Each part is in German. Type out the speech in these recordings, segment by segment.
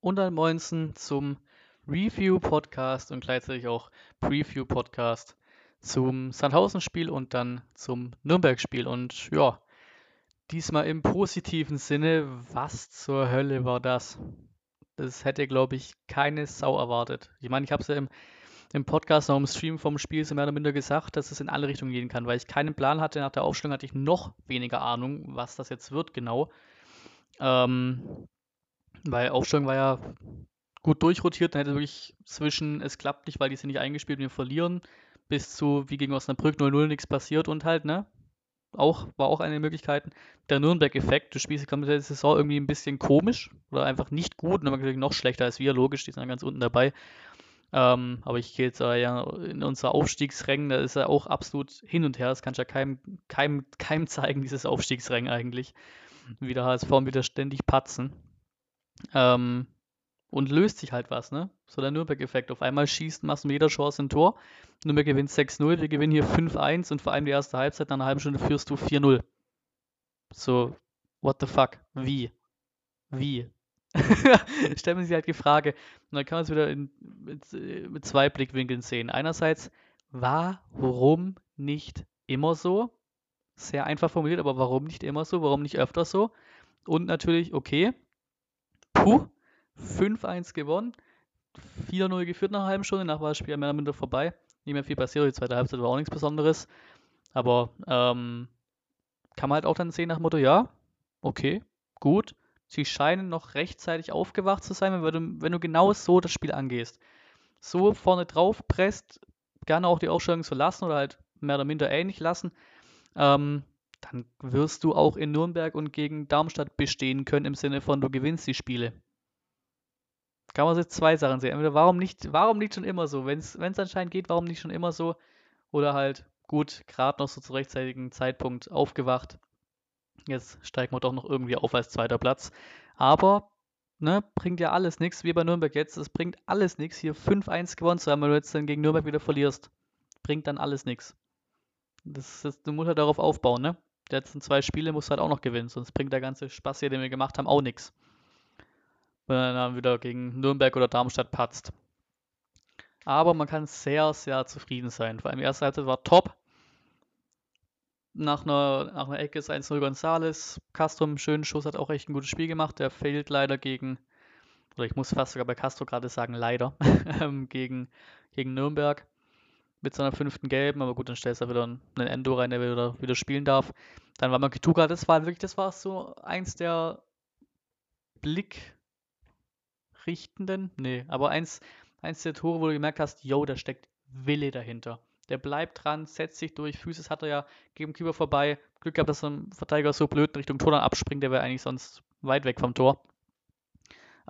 und ein Moinsen zum Review-Podcast und gleichzeitig auch Preview-Podcast zum Sandhausen-Spiel und dann zum Nürnberg-Spiel. Und ja, diesmal im positiven Sinne, was zur Hölle war das? Das hätte, glaube ich, keine Sau erwartet. Ich meine, ich habe es ja im, im Podcast noch im Stream vom Spiel so mehr oder minder gesagt, dass es in alle Richtungen gehen kann, weil ich keinen Plan hatte. Nach der Aufstellung hatte ich noch weniger Ahnung, was das jetzt wird genau. Ähm, weil Aufstellung war ja gut durchrotiert, dann hätte wirklich zwischen es klappt nicht, weil die sind nicht eingespielt und wir verlieren, bis zu wie gegen Osnabrück 0-0 nichts passiert und halt, ne? Auch, war auch eine der Möglichkeiten. Der Nürnberg-Effekt, du spielst die komplette Saison irgendwie ein bisschen komisch oder einfach nicht gut und dann noch schlechter als wir, logisch, die sind dann ganz unten dabei. Ähm, aber ich gehe jetzt äh, ja in unser Aufstiegsrängen, da ist er auch absolut hin und her. Das kann ich ja keinem, keinem, keinem zeigen, dieses Aufstiegsrängen eigentlich. Wie der HSV wieder ständig patzen. Ähm, und löst sich halt was, ne? So der Nürnberg-Effekt. Auf einmal schießt, machst du mit jeder Chance ein Tor. Nürnberg gewinnt 6-0, wir gewinnen hier 5-1 und vor allem die erste Halbzeit, nach einer halben Stunde führst du 4-0. So, what the fuck? Wie? Wie? Stellen sich halt die Frage. Und dann kann man es wieder in, mit, mit zwei Blickwinkeln sehen. Einerseits, warum nicht immer so? Sehr einfach formuliert, aber warum nicht immer so? Warum nicht öfter so? Und natürlich, okay, puh, 5-1 gewonnen, 4-0 geführt nach einer halben Stunde, nach Spiel mehr oder minder vorbei. Nicht mehr viel passiert, die zweite Halbzeit war auch nichts Besonderes. Aber ähm, kann man halt auch dann sehen nach dem Motto, ja, okay, gut. Sie scheinen noch rechtzeitig aufgewacht zu sein, wenn du, wenn du genau so das Spiel angehst. So vorne drauf presst, gerne auch die Aufstellung zu lassen oder halt mehr oder minder ähnlich lassen, ähm, dann wirst du auch in Nürnberg und gegen Darmstadt bestehen können im Sinne von, du gewinnst die Spiele. Kann man jetzt zwei Sachen sehen. Entweder warum nicht, warum nicht schon immer so? Wenn es anscheinend geht, warum nicht schon immer so? Oder halt, gut, gerade noch so zu rechtzeitigen Zeitpunkt aufgewacht. Jetzt steigen wir doch noch irgendwie auf als zweiter Platz. Aber, ne, bringt ja alles nichts, wie bei Nürnberg jetzt. Es bringt alles nichts, hier 5-1 gewonnen zu haben, wenn du jetzt dann gegen Nürnberg wieder verlierst. Bringt dann alles nichts. Das, das, du musst halt darauf aufbauen, ne? Die letzten zwei Spiele musst du halt auch noch gewinnen, sonst bringt der ganze Spaß hier, den wir gemacht haben, auch nichts. Wenn er dann wieder gegen Nürnberg oder Darmstadt patzt. Aber man kann sehr, sehr zufrieden sein. Vor allem die erste Halbzeit war top. Nach einer, nach einer Ecke ist 1-0 Gonzales. Castro im schönen Schuss hat auch echt ein gutes Spiel gemacht. Der fehlt leider gegen, oder ich muss fast sogar bei Castro gerade sagen, leider, ähm, gegen, gegen Nürnberg mit seiner fünften Gelben, aber gut, dann stellst du wieder einen Endo rein, der wieder, wieder spielen darf. Dann war Makituka, das war wirklich, das war so eins der Blickrichtenden, nee, aber eins, eins der Tore, wo du gemerkt hast, yo, da steckt Wille dahinter. Der bleibt dran, setzt sich durch, Füße hat er ja gegen Keeper vorbei. Glück gehabt, dass ein Verteidiger so blöd in Richtung Tor dann abspringt, der wäre eigentlich sonst weit weg vom Tor.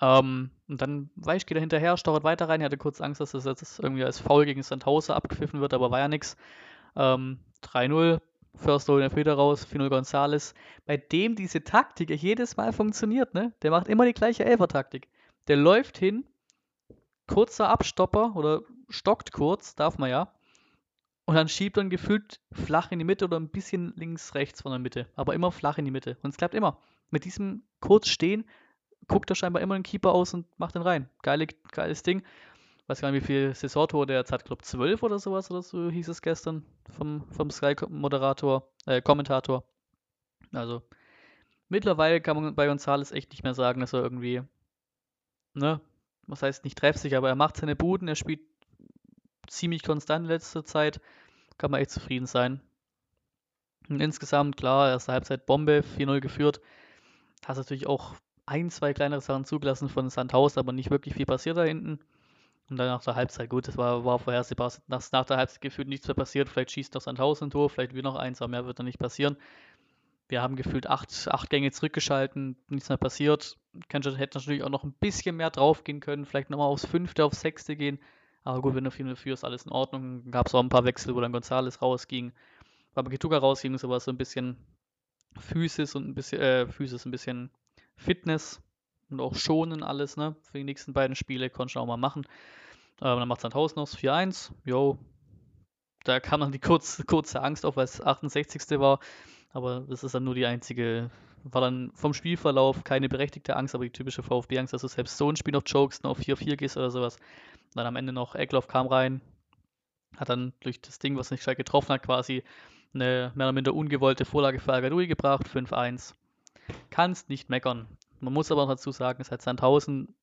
Ähm, und dann Weich geht er hinterher, steuert weiter rein. Er hatte kurz Angst, dass das jetzt irgendwie als Foul gegen Sandhauser abgepfiffen wird, aber war ja nichts. Ähm, 3-0, First Roll in der Feder raus, 4-0 Gonzales, bei dem diese Taktik jedes Mal funktioniert, ne? Der macht immer die gleiche Elfer-Taktik. Der läuft hin, kurzer Abstopper oder stockt kurz, darf man ja. Und dann schiebt er gefühlt flach in die Mitte oder ein bisschen links, rechts von der Mitte. Aber immer flach in die Mitte. Und es klappt immer. Mit diesem kurz stehen guckt er scheinbar immer den Keeper aus und macht den rein. Geile, geiles Ding. Weiß gar nicht, wie viel Saisontore der jetzt hat. Glaube 12 oder sowas oder so hieß es gestern vom, vom Sky-Moderator, äh, Kommentator. Also, mittlerweile kann man bei Gonzales echt nicht mehr sagen, dass er irgendwie, ne, was heißt nicht treffsicher, aber er macht seine Buden, er spielt ziemlich konstant in letzter Zeit. Kann man echt zufrieden sein. Und insgesamt, klar, erste Halbzeit Bombe, 4-0 geführt. Hast natürlich auch ein, zwei kleinere Sachen zugelassen von Sandhaus, aber nicht wirklich viel passiert da hinten. Und dann nach der Halbzeit, gut, das war, war vorhersehbar, dass nach der Halbzeit gefühlt nichts mehr passiert. Vielleicht schießt noch Sandhaus ein Tor, vielleicht wieder noch eins, aber mehr wird dann nicht passieren. Wir haben gefühlt acht, acht Gänge zurückgeschalten, nichts mehr passiert. Kenschert hätte natürlich auch noch ein bisschen mehr drauf gehen können, vielleicht nochmal aufs fünfte, aufs sechste gehen. Aber gut, wenn du 4 4 ist alles in Ordnung. Gab es auch ein paar Wechsel, wo dann Gonzales rausging. Aber Getuga rausging, so war so ein bisschen Physis und ein bisschen, äh, Physis, ein bisschen Fitness und auch schonen alles, ne? Für die nächsten beiden Spiele konnte ich auch mal machen. Ähm, dann macht Sandhaus noch 4-1. Jo, da kam dann die kurz, kurze Angst auf, weil es 68. war. Aber das ist dann nur die einzige war dann vom Spielverlauf keine berechtigte Angst, aber die typische VfB-Angst, dass du selbst so ein Spiel noch chokest, noch auf 4-4 gehst oder sowas. Dann am Ende noch Eckloff kam rein, hat dann durch das Ding, was nicht gescheit getroffen hat, quasi eine mehr oder minder ungewollte Vorlage für Algadui gebracht, 5-1. Kannst nicht meckern. Man muss aber dazu sagen, hat Sandhausen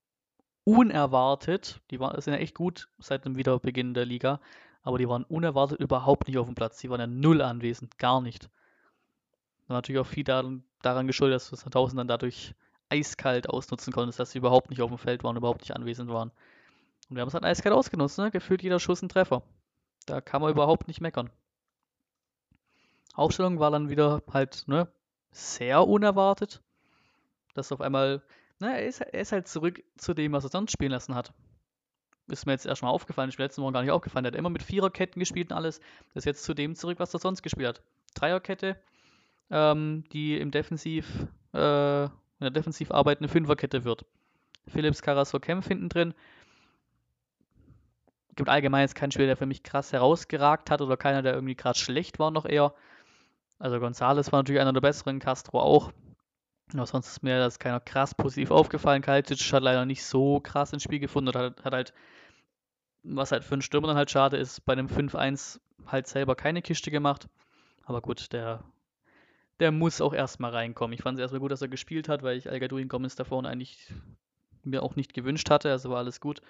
unerwartet, die waren, sind ja echt gut seit dem Wiederbeginn der Liga, aber die waren unerwartet überhaupt nicht auf dem Platz. Die waren ja null anwesend, gar nicht. War natürlich auch viel daran, daran geschuldet, dass Sandhausen dann dadurch eiskalt ausnutzen konntest, dass sie überhaupt nicht auf dem Feld waren, überhaupt nicht anwesend waren. Und wir haben es dann eiskalt ausgenutzt, ne? gefühlt jeder Schuss ein Treffer. Da kann man überhaupt nicht meckern. Aufstellung war dann wieder halt ne, sehr unerwartet, dass auf einmal, ne, er ist, er ist halt zurück zu dem, was er sonst spielen lassen hat. Ist mir jetzt erstmal aufgefallen, ist mir letzten Wochen gar nicht aufgefallen. Er hat immer mit Viererketten gespielt und alles. Das ist jetzt zu dem zurück, was er sonst gespielt hat. Dreierkette, ähm, die im Defensiv, äh, in der Defensiv arbeitende Fünferkette wird. Philips Karasor Kempf hinten drin. Gibt allgemein jetzt keinen Spieler, der für mich krass herausgeragt hat oder keiner, der irgendwie gerade schlecht war, noch eher. Also Gonzales war natürlich einer der besseren, Castro auch. Aber sonst ist mir das keiner krass positiv aufgefallen. Kaltic hat leider nicht so krass ins Spiel gefunden und hat, hat halt, was halt für einen Stürmer dann halt schade ist, bei dem 5-1 halt selber keine Kiste gemacht. Aber gut, der der muss auch erstmal reinkommen. Ich fand es erstmal gut, dass er gespielt hat, weil ich Al Gadoui Gomez da vorne eigentlich mir auch nicht gewünscht hatte, also war alles gut.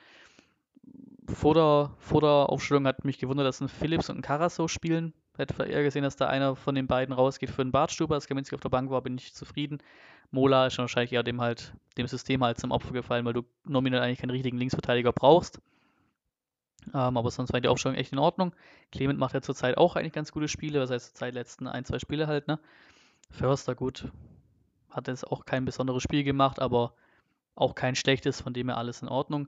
Vor der, vor der Aufstellung hat mich gewundert, dass ein Phillips und ein Carasso spielen. Hätte eher gesehen, dass da einer von den beiden rausgeht für einen Bartstuber. Als Kaminski auf der Bank war, bin ich zufrieden. Mola ist wahrscheinlich eher dem halt, dem System halt zum Opfer gefallen, weil du nominell eigentlich keinen richtigen Linksverteidiger brauchst. Ähm, aber sonst war die Aufstellung echt in Ordnung. Clement macht ja zurzeit auch eigentlich ganz gute Spiele, was heißt zurzeit letzten ein, zwei Spiele halt, ne? Förster, gut, hat jetzt auch kein besonderes Spiel gemacht, aber auch kein schlechtes, von dem her alles in Ordnung.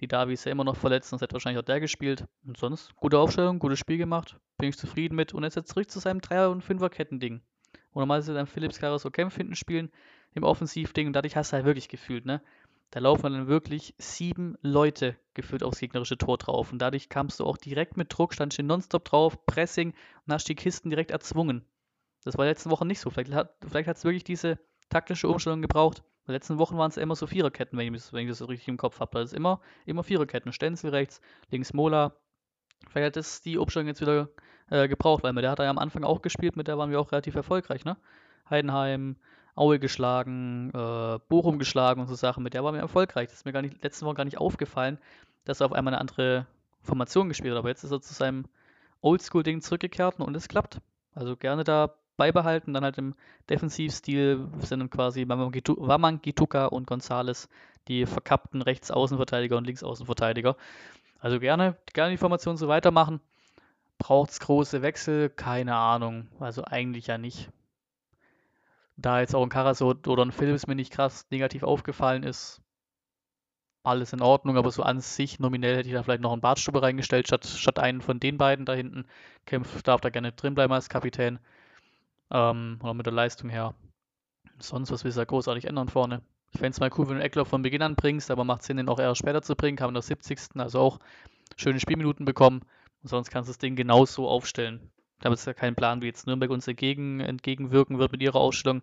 Die Davi ist ja immer noch verletzt, sonst hätte wahrscheinlich auch der gespielt. Und sonst, gute Aufstellung, gutes Spiel gemacht, bin ich zufrieden mit. Und jetzt, jetzt zurück zu seinem Dreier- und Fünfer-Ketten-Ding. Und normalerweise dann Philips Caruso Kempf hinten spielen im Offensivding und dadurch hast du halt wirklich gefühlt, ne? Da laufen dann wirklich sieben Leute gefühlt aufs gegnerische Tor drauf. Und dadurch kamst du auch direkt mit Druck, standst du nonstop drauf, Pressing und hast die Kisten direkt erzwungen. Das war letzten Wochen nicht so. Vielleicht hat es wirklich diese taktische Umstellung gebraucht. In den letzten Wochen waren es immer so Viererketten, wenn ich, das, wenn ich das richtig im Kopf habe. Das ist immer, immer Viererketten. Stenzel rechts, links Mola. Vielleicht hat das die Umstellung jetzt wieder äh, gebraucht, weil mit der hat er ja am Anfang auch gespielt, mit der waren wir auch relativ erfolgreich, ne? Heidenheim, Aue geschlagen, äh, Bochum geschlagen und so Sachen. Mit der waren wir erfolgreich. Das ist mir gar nicht, letzten Wochen gar nicht aufgefallen, dass er auf einmal eine andere Formation gespielt hat. Aber jetzt ist er zu seinem Oldschool-Ding zurückgekehrt und es klappt. Also gerne da beibehalten. Dann halt im Defensivstil sind dann quasi Wamangituka und Gonzales die verkappten Rechtsaußenverteidiger und Linksaußenverteidiger. Also gerne, gerne die Formation so weitermachen. Braucht es große Wechsel? Keine Ahnung. Also eigentlich ja nicht. Da jetzt auch ein Karasot oder ein Philips mir nicht krass negativ aufgefallen ist, alles in Ordnung, aber so an sich nominell hätte ich da vielleicht noch einen Bartstube reingestellt, statt, statt einen von den beiden da hinten. Kempf darf da gerne drin bleiben als Kapitän. Ähm, oder mit der Leistung her. Sonst, was willst du da großartig ändern vorne? Ich fände es mal cool, wenn du Eckler von Beginn an bringst, aber macht Sinn, den auch eher später zu bringen. Kam in der 70. Also auch schöne Spielminuten bekommen. Und sonst kannst du das Ding genauso aufstellen. Da habe jetzt ja keinen Plan, wie jetzt Nürnberg uns entgegen, entgegenwirken wird mit ihrer Ausstellung.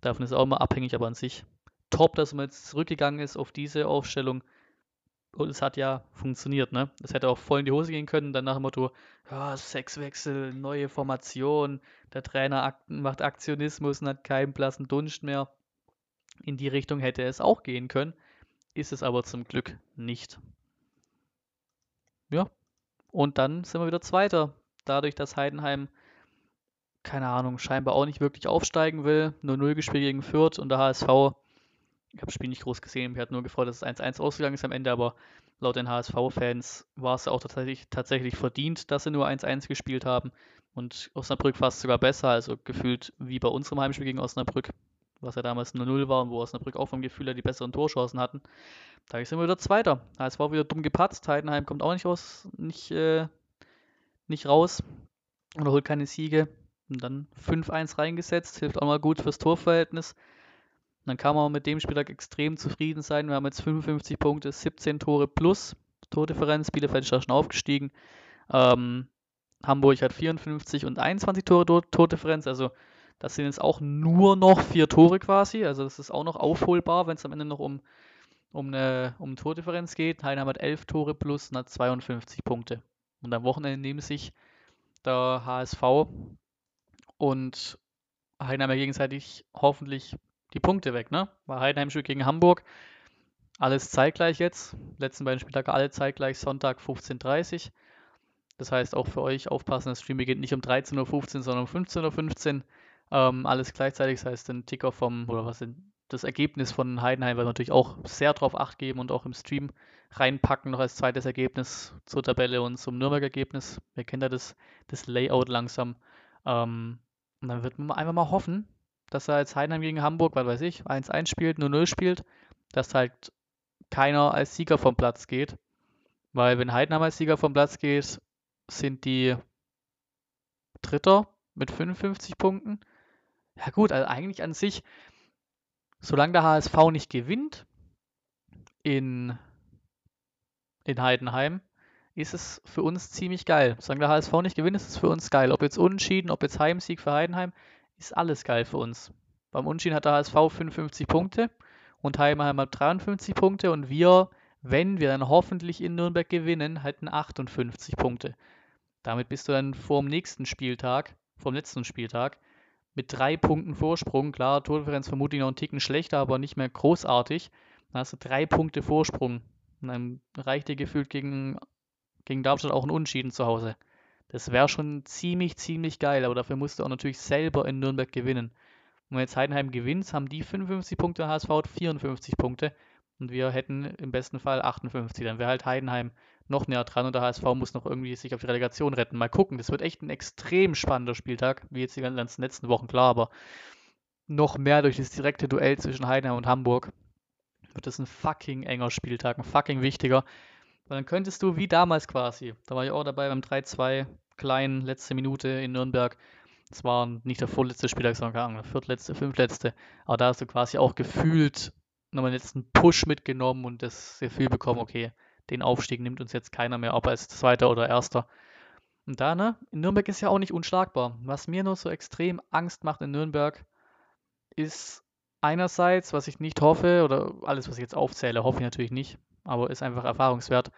Davon ist auch immer abhängig, aber an sich top, dass man jetzt zurückgegangen ist auf diese Aufstellung. Und es hat ja funktioniert, ne? Es hätte auch voll in die Hose gehen können, dann nach dem Motto, ja, Sexwechsel, neue Formation, der Trainer macht Aktionismus und hat keinen blassen Dunst mehr. In die Richtung hätte es auch gehen können, ist es aber zum Glück nicht. Ja, und dann sind wir wieder Zweiter. Dadurch, dass Heidenheim, keine Ahnung, scheinbar auch nicht wirklich aufsteigen will, nur 0 gespielt gegen Fürth und der HSV ich habe das Spiel nicht groß gesehen, mich hat nur gefreut, dass es 1-1 ausgegangen ist am Ende, aber laut den HSV-Fans war es auch tatsächlich, tatsächlich verdient, dass sie nur 1-1 gespielt haben. Und Osnabrück fast sogar besser, also gefühlt wie bei unserem Heimspiel gegen Osnabrück, was ja damals 0-0 war und wo Osnabrück auch vom Gefühl her die besseren Torchancen hatten. Da sind wir wieder Zweiter. HSV wieder dumm gepatzt, Heidenheim kommt auch nicht, aus, nicht, äh, nicht raus oder holt keine Siege. Und dann 5-1 reingesetzt, hilft auch mal gut fürs Torverhältnis dann kann man mit dem Spieltag extrem zufrieden sein. Wir haben jetzt 55 Punkte, 17 Tore plus Tordifferenz. Bielefeld ist da schon aufgestiegen. Ähm, Hamburg hat 54 und 21 Tore Tordifferenz. Also Das sind jetzt auch nur noch vier Tore quasi. Also das ist auch noch aufholbar, wenn es am Ende noch um, um eine um Tordifferenz geht. Heidenheim hat elf Tore plus und hat 52 Punkte. Und am Wochenende nehmen sich der HSV und Heidenheim ja gegenseitig hoffentlich die Punkte weg, ne? Weil Heidenheim spielt gegen Hamburg. Alles zeitgleich jetzt. Letzten beiden Spieltage alle zeitgleich, Sonntag 15.30 Uhr. Das heißt auch für euch aufpassen, das Stream beginnt nicht um 13.15 Uhr, sondern um 15.15 Uhr. Ähm, alles gleichzeitig, das heißt den Ticker vom, oder was sind das Ergebnis von Heidenheim, weil wir natürlich auch sehr drauf acht geben und auch im Stream reinpacken, noch als zweites Ergebnis zur Tabelle und zum Nürnberg-Ergebnis. Wir kennen ja das, das Layout langsam. Ähm, und dann wird man einfach mal hoffen, dass er jetzt Heidenheim gegen Hamburg, was weiß ich, 1-1 spielt, 0-0 spielt, dass halt keiner als Sieger vom Platz geht. Weil wenn Heidenheim als Sieger vom Platz geht, sind die Dritter mit 55 Punkten. Ja gut, also eigentlich an sich, solange der HSV nicht gewinnt in, in Heidenheim, ist es für uns ziemlich geil. Solange der HSV nicht gewinnt, ist es für uns geil. Ob jetzt Unentschieden, ob jetzt Heimsieg für Heidenheim, ist alles geil für uns. Beim Unentschieden hat der HSV 55 Punkte und Heidenheim hat 53 Punkte und wir, wenn wir dann hoffentlich in Nürnberg gewinnen, halten 58 Punkte. Damit bist du dann vor dem nächsten Spieltag, vom letzten Spieltag, mit drei Punkten Vorsprung. Klar, Tordifferenz vermutlich noch einen Ticken schlechter, aber nicht mehr großartig. Dann hast du drei Punkte Vorsprung. Und dann reicht dir gefühlt gegen, gegen Darmstadt auch ein Unschieden zu Hause. Das wäre schon ziemlich, ziemlich geil, aber dafür musst du auch natürlich selber in Nürnberg gewinnen. Und wenn jetzt Heidenheim gewinnt, haben die 55 Punkte, HSV hat 54 Punkte und wir hätten im besten Fall 58. Dann wäre halt Heidenheim noch näher dran und der HSV muss noch irgendwie sich auf die Relegation retten. Mal gucken, das wird echt ein extrem spannender Spieltag, wie jetzt die ganzen letzten Wochen, klar, aber noch mehr durch das direkte Duell zwischen Heidenheim und Hamburg wird das ein fucking enger Spieltag, ein fucking wichtiger. Weil dann könntest du, wie damals quasi, da war ich auch dabei beim 3-2, kleinen, letzte Minute in Nürnberg, das war nicht der vorletzte Spieltag, sondern keine Ahnung, der viertletzte, fünftletzte, aber da hast du quasi auch gefühlt nochmal einen letzten Push mitgenommen und das Gefühl bekommen, okay, den Aufstieg nimmt uns jetzt keiner mehr ob als Zweiter oder Erster. Und da, ne, in Nürnberg ist ja auch nicht unschlagbar. Was mir nur so extrem Angst macht in Nürnberg, ist einerseits, was ich nicht hoffe, oder alles, was ich jetzt aufzähle, hoffe ich natürlich nicht, aber ist einfach erfahrungswert,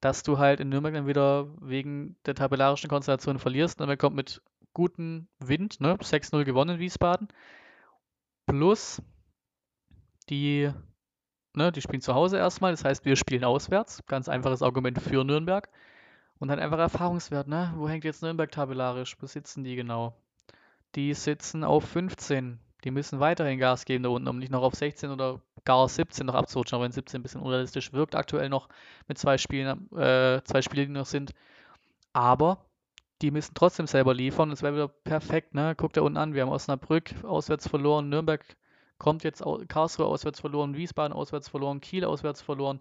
dass du halt in Nürnberg dann wieder wegen der tabellarischen Konstellation verlierst. Und dann kommt mit gutem Wind, ne, 6-0 gewonnen in Wiesbaden, plus die Ne, die spielen zu Hause erstmal, das heißt, wir spielen auswärts. Ganz einfaches Argument für Nürnberg. Und dann einfach Erfahrungswert, ne? Wo hängt jetzt Nürnberg tabellarisch? Wo sitzen die genau? Die sitzen auf 15. Die müssen weiterhin Gas geben da unten, um nicht noch auf 16 oder gar 17 noch abzurutschen, auch wenn 17 ein bisschen unrealistisch wirkt aktuell noch mit zwei Spielen, äh, zwei Spiele, die noch sind. Aber die müssen trotzdem selber liefern. Es wäre wieder perfekt, ne? Guckt da unten an, wir haben Osnabrück auswärts verloren, Nürnberg kommt jetzt Karlsruhe auswärts verloren, Wiesbaden auswärts verloren, Kiel auswärts verloren.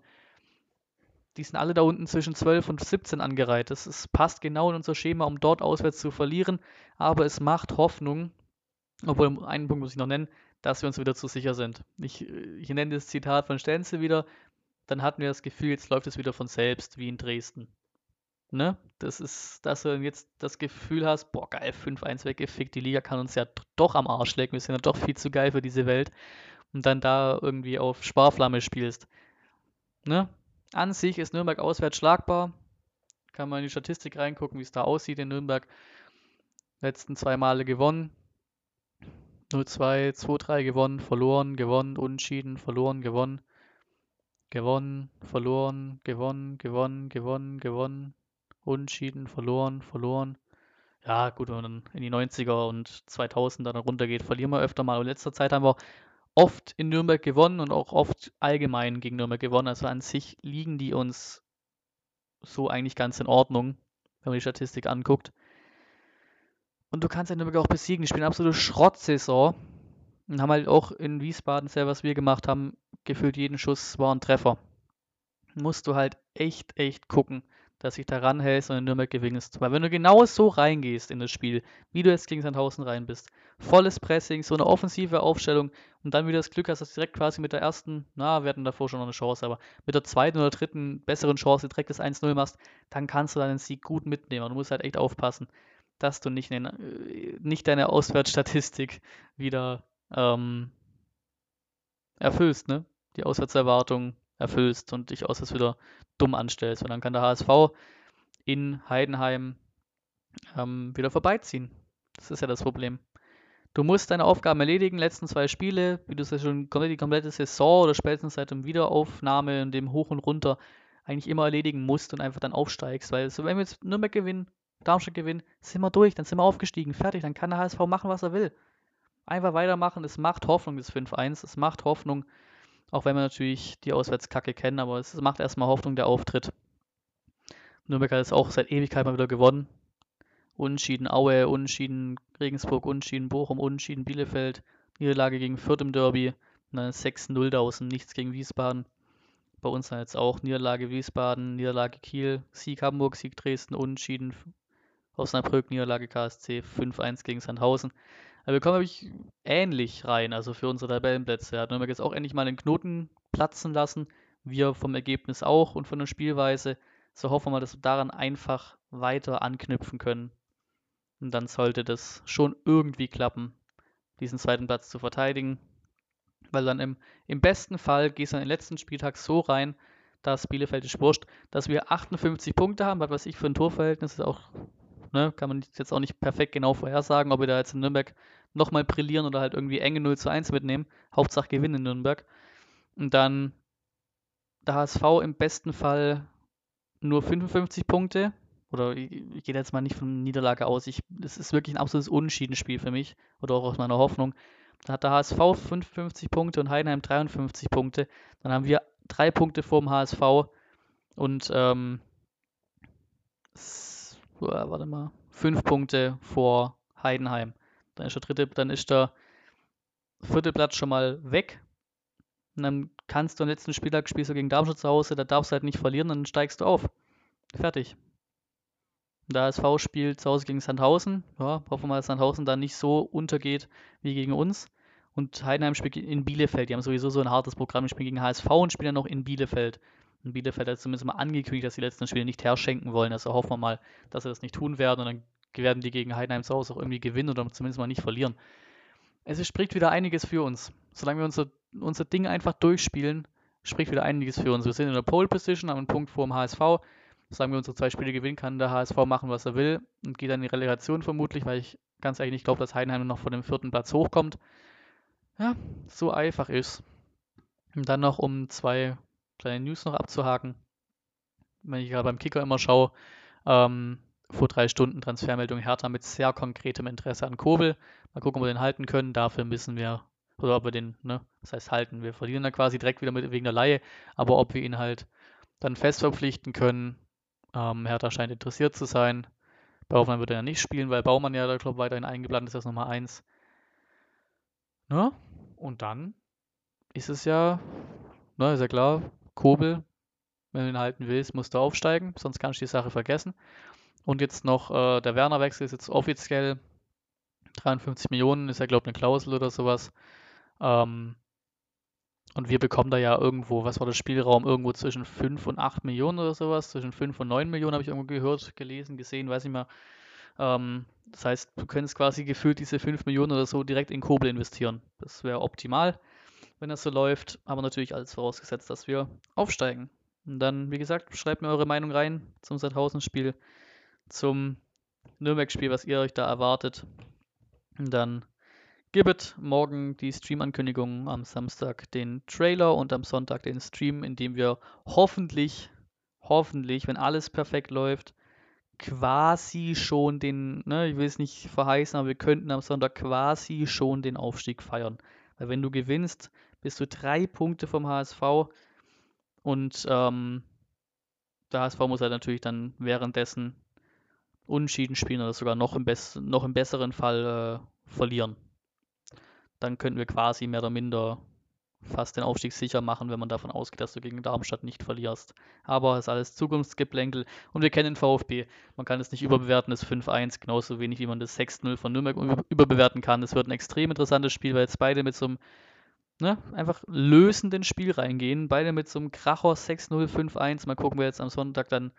Die sind alle da unten zwischen 12 und 17 angereiht. Das ist, passt genau in unser Schema, um dort auswärts zu verlieren. Aber es macht Hoffnung, obwohl einen Punkt muss ich noch nennen, dass wir uns wieder zu sicher sind. Ich, ich nenne das Zitat von Stenzel wieder. Dann hatten wir das Gefühl, jetzt läuft es wieder von selbst, wie in Dresden. Ne? Das ist, dass du jetzt das Gefühl hast, boah, geil, 5-1 weggefickt, die Liga kann uns ja doch am Arsch lecken, wir sind ja doch viel zu geil für diese Welt und dann da irgendwie auf Sparflamme spielst. Ne? An sich ist Nürnberg auswärts schlagbar. Kann man in die Statistik reingucken, wie es da aussieht in Nürnberg. Letzten zwei Male gewonnen. 0-2, 2-3 gewonnen, verloren, gewonnen, unentschieden, verloren, gewonnen. Gewonnen, verloren, gewonnen, gewonnen, gewonnen, gewonnen, Unentschieden, verloren, verloren. Ja, gut, wenn man dann in die 90er und 2000er dann runtergeht, verlieren wir öfter mal. Und in letzter Zeit haben wir oft in Nürnberg gewonnen und auch oft allgemein gegen Nürnberg gewonnen. Also an sich liegen die uns so eigentlich ganz in Ordnung, wenn man die Statistik anguckt. Und du kannst ja Nürnberg auch besiegen. Die spielen eine absolute Schrottsaison. Und haben halt auch in Wiesbaden selber, was wir gemacht haben, gefühlt jeden Schuss war ein Treffer. Musst du halt echt, echt gucken dass sich da ranhältst und in Nürnberg gewinnst. Weil wenn du genau so reingehst in das Spiel, wie du jetzt gegen Sandhausen rein bist, volles Pressing, so eine offensive Aufstellung und dann wieder das Glück hast, dass du direkt quasi mit der ersten, na, wir hatten davor schon noch eine Chance, aber mit der zweiten oder dritten besseren Chance direkt das 1-0 machst, dann kannst du deinen Sieg gut mitnehmen. Du musst halt echt aufpassen, dass du nicht, den, äh, nicht deine Auswärtsstatistik wieder ähm, erfüllst, ne? Die Auswärtserwartung erfüllst und dich auswärts wieder dumm anstellst. Und dann kann der HSV in Heidenheim ähm, wieder vorbeiziehen. Das ist ja das Problem. Du musst deine Aufgaben erledigen, letzten zwei Spiele, wie du es ja schon die komplette Saison oder spätestens seit dem Wiederaufnahme und dem Hoch und Runter eigentlich immer erledigen musst und einfach dann aufsteigst. Weil so, wenn wir jetzt Nürnberg gewinnen, Darmstadt gewinnen, sind wir durch, dann sind wir aufgestiegen, fertig, dann kann der HSV machen, was er will. Einfach weitermachen, es macht Hoffnung, das 5-1, es macht Hoffnung, auch wenn wir natürlich die Auswärtskacke kennen, aber es macht erstmal Hoffnung, der Auftritt. Nürnberg hat es auch seit Ewigkeit mal wieder gewonnen. Unschieden Aue, Unschieden Regensburg, Unschieden Bochum, Unschieden Bielefeld, Niederlage gegen Fürth im Derby, und dann 6-0 da außen, nichts gegen Wiesbaden. Bei uns dann jetzt auch Niederlage Wiesbaden, Niederlage Kiel, Sieg Hamburg, Sieg Dresden, Unschieden Osnabrück, Niederlage KSC, 5-1 gegen Sandhausen. Aber wir kommen, glaube ich, ähnlich rein, also für unsere Tabellenplätze. Hat Nürnberg jetzt auch endlich mal den Knoten platzen lassen. Wir vom Ergebnis auch und von der Spielweise. So hoffen wir mal, dass wir daran einfach weiter anknüpfen können. Und dann sollte das schon irgendwie klappen, diesen zweiten Platz zu verteidigen. Weil dann im, im besten Fall gehst du an den letzten Spieltag so rein, dass Bielefeld ist wurscht, dass wir 58 Punkte haben, was weiß ich für ein Torverhältnis ist auch, ne, kann man jetzt auch nicht perfekt genau vorhersagen, ob wir da jetzt in Nürnberg nochmal brillieren oder halt irgendwie enge 0 zu 1 mitnehmen. Hauptsache gewinnen in Nürnberg. Und dann der HSV im besten Fall nur 55 Punkte. Oder ich, ich gehe jetzt mal nicht von Niederlage aus. Es ist wirklich ein absolutes Unschiedenspiel für mich. Oder auch aus meiner Hoffnung. Dann hat der HSV 55 Punkte und Heidenheim 53 Punkte. Dann haben wir drei Punkte vor dem HSV. Und ähm, warte mal, fünf Punkte vor Heidenheim. Dann ist der dritte, dann ist der vierte Platz schon mal weg. Und dann kannst du am letzten Spieltag spielst du gegen Darmstadt zu Hause, da darfst du halt nicht verlieren, dann steigst du auf. Fertig. Der HSV spielt zu Hause gegen Sandhausen. Ja, hoffen wir mal, dass Sandhausen da nicht so untergeht wie gegen uns. Und Heidenheim spielt in Bielefeld. Die haben sowieso so ein hartes Programm. Die spielen gegen HSV und spielen dann noch in Bielefeld. Und Bielefeld hat zumindest mal angekündigt, dass die letzten Spiele nicht herschenken wollen. Also hoffen wir mal, dass sie das nicht tun werden. Und dann werden die gegen Heidenheim zu Hause auch irgendwie gewinnen oder zumindest mal nicht verlieren. Es spricht wieder einiges für uns. Solange wir unser, unser Ding einfach durchspielen, spricht wieder einiges für uns. Wir sind in der Pole Position, haben einen Punkt vor dem HSV. Solange wir unsere zwei Spiele gewinnen, kann der HSV machen, was er will und geht dann in die Relegation vermutlich, weil ich ganz ehrlich nicht glaube, dass Heidenheim noch von dem vierten Platz hochkommt. Ja, so einfach ist. Und dann noch, um zwei kleine News noch abzuhaken. Wenn ich gerade beim Kicker immer schaue, ähm, vor drei Stunden Transfermeldung Hertha mit sehr konkretem Interesse an Kobel. Mal gucken, ob wir den halten können. Dafür müssen wir, oder ob wir den, ne, das heißt halten, wir verlieren da quasi direkt wieder mit, wegen der Laie, aber ob wir ihn halt dann fest verpflichten können. Ähm, Hertha scheint interessiert zu sein. Bei Hoffmann wird er ja nicht spielen, weil Baumann ja, da glaube weiterhin eingeplant ist als Nummer 1. Ne? Und dann ist es ja, ne, ist ja klar, Kobel, wenn du ihn halten willst, musst du aufsteigen, sonst kannst du die Sache vergessen. Und jetzt noch äh, der Werner-Wechsel ist jetzt offiziell 53 Millionen, ist ja, glaube ich, eine Klausel oder sowas. Ähm, und wir bekommen da ja irgendwo, was war der Spielraum? Irgendwo zwischen 5 und 8 Millionen oder sowas. Zwischen 5 und 9 Millionen habe ich irgendwo gehört, gelesen, gesehen, weiß ich mal. Ähm, das heißt, du könntest quasi gefühlt diese 5 Millionen oder so direkt in Kobel investieren. Das wäre optimal, wenn das so läuft. Aber natürlich alles vorausgesetzt, dass wir aufsteigen. Und dann, wie gesagt, schreibt mir eure Meinung rein zum Sandhausen-Spiel zum Nürnberg-Spiel, was ihr euch da erwartet. Und dann gibt morgen die Stream-Ankündigung, am Samstag den Trailer und am Sonntag den Stream, in dem wir hoffentlich, hoffentlich, wenn alles perfekt läuft, quasi schon den, ne, ich will es nicht verheißen, aber wir könnten am Sonntag quasi schon den Aufstieg feiern. Weil wenn du gewinnst, bist du drei Punkte vom HSV und ähm, der HSV muss halt natürlich dann währenddessen Unschieden spielen oder sogar noch im, noch im besseren Fall äh, verlieren. Dann könnten wir quasi mehr oder minder fast den Aufstieg sicher machen, wenn man davon ausgeht, dass du gegen Darmstadt nicht verlierst. Aber es ist alles Zukunftsgeplänkel und wir kennen VfB. Man kann es nicht überbewerten, das 5-1, genauso wenig wie man das 6-0 von Nürnberg überbewerten kann. Es wird ein extrem interessantes Spiel, weil jetzt beide mit so einem ne, einfach lösenden Spiel reingehen. Beide mit so einem Kracher 6-0, 5-1. Mal gucken, wer jetzt am Sonntag dann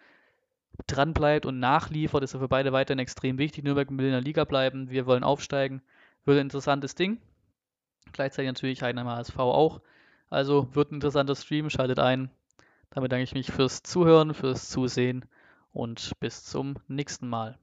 dran bleibt und nachliefert, ist ja für beide weiterhin extrem wichtig. Nürnberg will in der Liga bleiben, wir wollen aufsteigen. Wird ein interessantes Ding. Gleichzeitig natürlich Heidenheimer HSV auch. Also wird ein interessanter Stream, schaltet ein. Damit danke ich mich fürs Zuhören, fürs Zusehen und bis zum nächsten Mal.